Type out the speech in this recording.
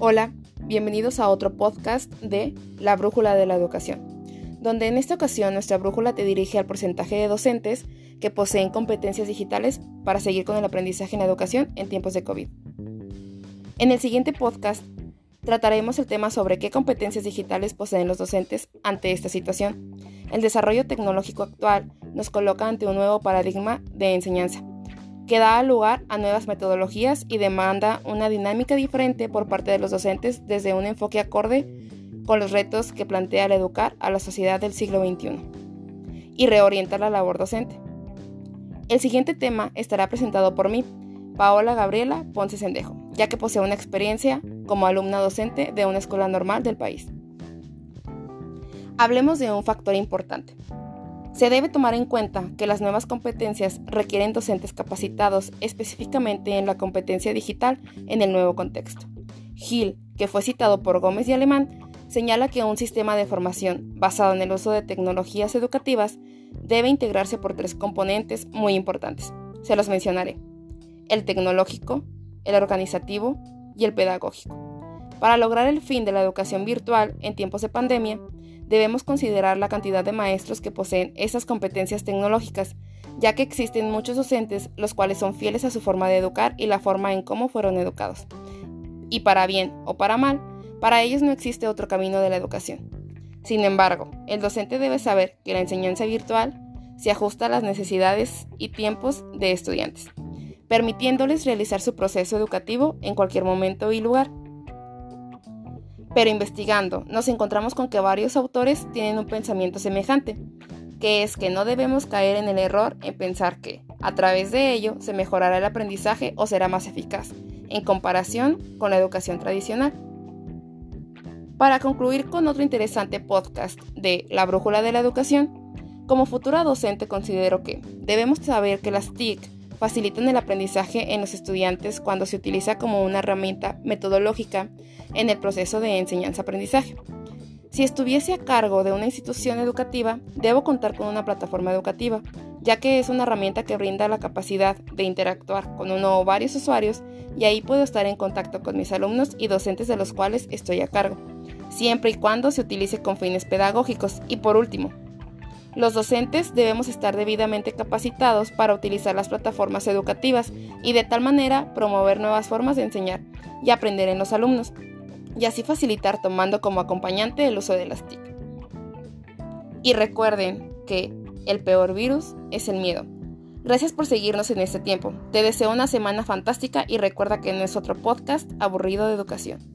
Hola, bienvenidos a otro podcast de La Brújula de la Educación, donde en esta ocasión nuestra brújula te dirige al porcentaje de docentes que poseen competencias digitales para seguir con el aprendizaje en la educación en tiempos de COVID. En el siguiente podcast trataremos el tema sobre qué competencias digitales poseen los docentes ante esta situación. El desarrollo tecnológico actual nos coloca ante un nuevo paradigma de enseñanza que da lugar a nuevas metodologías y demanda una dinámica diferente por parte de los docentes desde un enfoque acorde con los retos que plantea el educar a la sociedad del siglo XXI y reorientar la labor docente. El siguiente tema estará presentado por mí, Paola Gabriela Ponce Sendejo, ya que posee una experiencia como alumna docente de una escuela normal del país. Hablemos de un factor importante, se debe tomar en cuenta que las nuevas competencias requieren docentes capacitados específicamente en la competencia digital en el nuevo contexto. Gil, que fue citado por Gómez y Alemán, señala que un sistema de formación basado en el uso de tecnologías educativas debe integrarse por tres componentes muy importantes. Se los mencionaré. El tecnológico, el organizativo y el pedagógico. Para lograr el fin de la educación virtual en tiempos de pandemia, debemos considerar la cantidad de maestros que poseen esas competencias tecnológicas, ya que existen muchos docentes los cuales son fieles a su forma de educar y la forma en cómo fueron educados. Y para bien o para mal, para ellos no existe otro camino de la educación. Sin embargo, el docente debe saber que la enseñanza virtual se ajusta a las necesidades y tiempos de estudiantes, permitiéndoles realizar su proceso educativo en cualquier momento y lugar. Pero investigando, nos encontramos con que varios autores tienen un pensamiento semejante, que es que no debemos caer en el error en pensar que, a través de ello, se mejorará el aprendizaje o será más eficaz, en comparación con la educación tradicional. Para concluir con otro interesante podcast de La Brújula de la Educación, como futura docente considero que debemos saber que las TIC facilitan el aprendizaje en los estudiantes cuando se utiliza como una herramienta metodológica en el proceso de enseñanza-aprendizaje. Si estuviese a cargo de una institución educativa, debo contar con una plataforma educativa, ya que es una herramienta que brinda la capacidad de interactuar con uno o varios usuarios y ahí puedo estar en contacto con mis alumnos y docentes de los cuales estoy a cargo, siempre y cuando se utilice con fines pedagógicos. Y por último, los docentes debemos estar debidamente capacitados para utilizar las plataformas educativas y de tal manera promover nuevas formas de enseñar y aprender en los alumnos, y así facilitar tomando como acompañante el uso de las TIC. Y recuerden que el peor virus es el miedo. Gracias por seguirnos en este tiempo. Te deseo una semana fantástica y recuerda que no es otro podcast aburrido de educación.